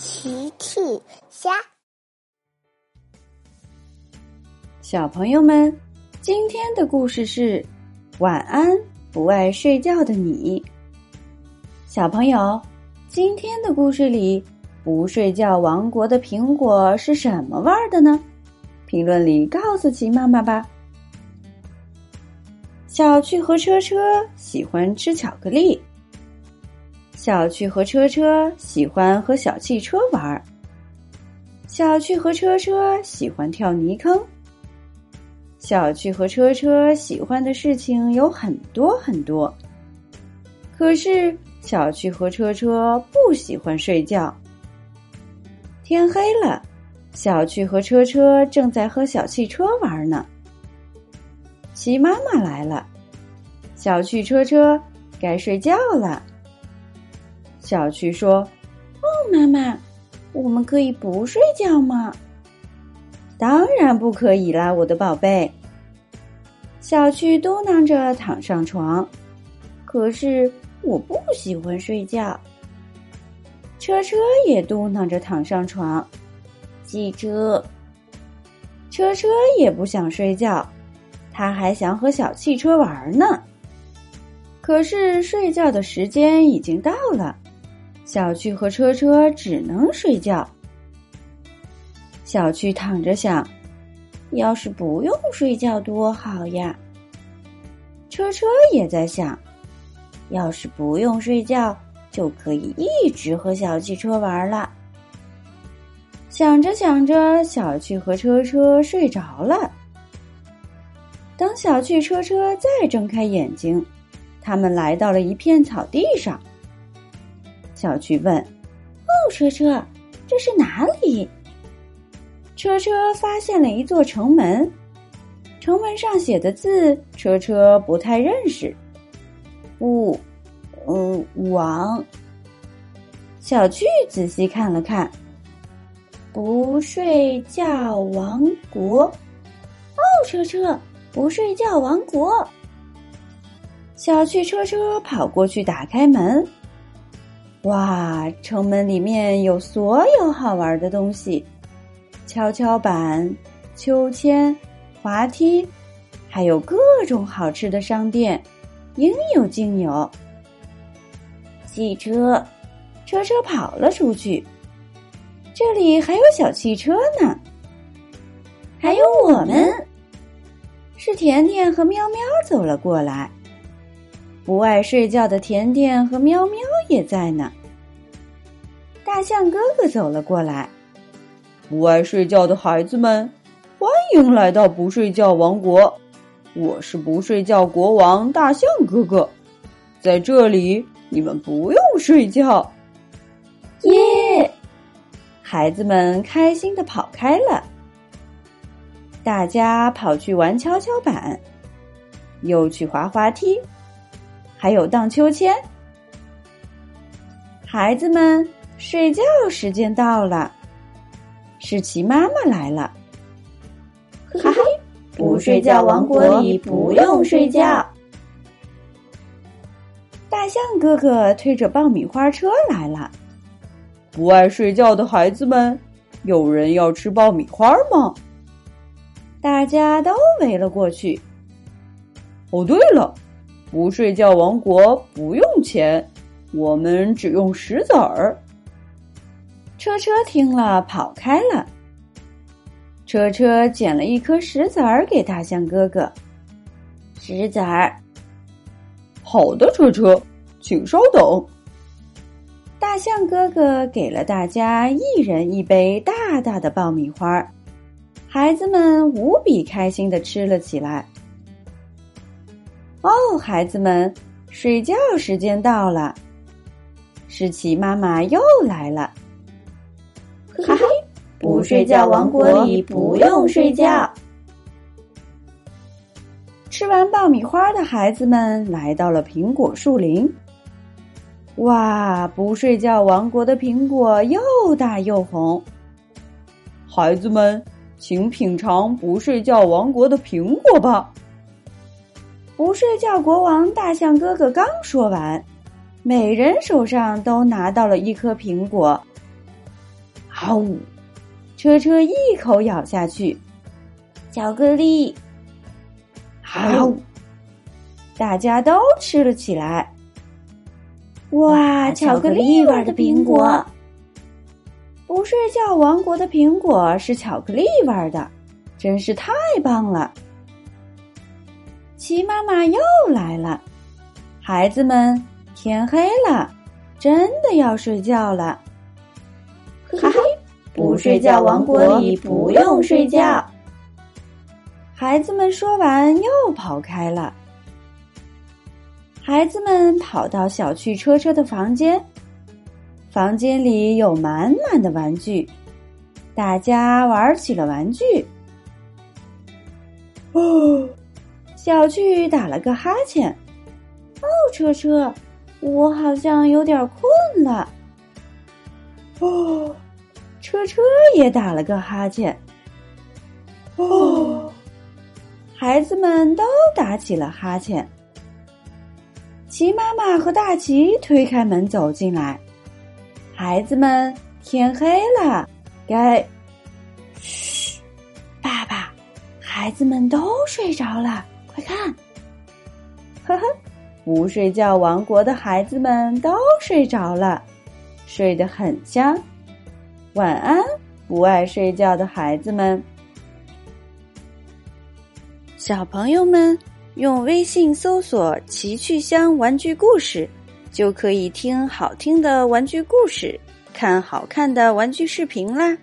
奇趣虾，小朋友们，今天的故事是晚安，不爱睡觉的你。小朋友，今天的故事里，不睡觉王国的苹果是什么味儿的呢？评论里告诉奇妈妈吧。小趣和车车喜欢吃巧克力。小趣和车车喜欢和小汽车玩儿。小趣和车车喜欢跳泥坑。小趣和车车喜欢的事情有很多很多。可是小趣和车车不喜欢睡觉。天黑了，小趣和车车正在和小汽车玩呢。齐妈妈来了，小趣车车该睡觉了。小趣说：“哦，妈妈，我们可以不睡觉吗？”“当然不可以啦，我的宝贝。”小趣嘟囔着躺上床。可是我不喜欢睡觉。车车也嘟囔着躺上床。汽车，车车也不想睡觉，他还想和小汽车玩呢。可是睡觉的时间已经到了。小趣和车车只能睡觉。小趣躺着想：要是不用睡觉多好呀。车车也在想：要是不用睡觉，就可以一直和小汽车玩了。想着想着，小趣和车车睡着了。当小趣、车车再睁开眼睛，他们来到了一片草地上。小趣问：“哦，车车，这是哪里？”车车发现了一座城门，城门上写的字，车车不太认识。不，呃，王。小趣仔细看了看，不睡觉王国。哦，车车，不睡觉王国。小趣车车跑过去打开门。哇！城门里面有所有好玩的东西：跷跷板、秋千、滑梯，还有各种好吃的商店，应有尽有。汽车，车车跑了出去。这里还有小汽车呢，还有我们。是甜甜和喵喵走了过来。不爱睡觉的甜甜和喵喵也在呢。大象哥哥走了过来。不爱睡觉的孩子们，欢迎来到不睡觉王国。我是不睡觉国王大象哥哥，在这里你们不用睡觉。耶！孩子们开心的跑开了。大家跑去玩跷跷板，又去滑滑梯。还有荡秋千，孩子们睡觉时间到了，是奇妈妈来了。哈哈，不睡觉王国里不用睡觉。大象哥哥推着爆米花车来了。不爱睡觉的孩子们，有人要吃爆米花吗？大家都围了过去。哦，对了。不睡觉王国不用钱，我们只用石子儿。车车听了跑开了。车车捡了一颗石子儿给大象哥哥。石子儿，好的，车车，请稍等。大象哥哥给了大家一人一杯大大的爆米花，孩子们无比开心的吃了起来。哦，孩子们，睡觉时间到了。诗琪妈妈又来了。哈哈，不睡觉王国里不用睡觉。吃完爆米花的孩子们来到了苹果树林。哇，不睡觉王国的苹果又大又红。孩子们，请品尝不睡觉王国的苹果吧。不睡觉国王大象哥哥刚说完，每人手上都拿到了一颗苹果。好！车车一口咬下去，巧克力，好！大家都吃了起来。哇，巧克力味的苹果！不睡觉王国的苹果是巧克力味的，真是太棒了！齐妈妈又来了，孩子们，天黑了，真的要睡觉了。哈哈，不睡觉王国里不用睡觉。孩子们说完又跑开了。孩子们跑到小趣车车的房间，房间里有满满的玩具，大家玩起了玩具。哦。小趣打了个哈欠，哦，车车，我好像有点困了。哦，车车也打了个哈欠。哦，孩子们都打起了哈欠。齐妈妈和大齐推开门走进来，孩子们，天黑了，该……嘘，爸爸，孩子们都睡着了。快看，不睡觉王国的孩子们都睡着了，睡得很香。晚安，不爱睡觉的孩子们。小朋友们，用微信搜索“奇趣箱玩具故事”，就可以听好听的玩具故事，看好看的玩具视频啦。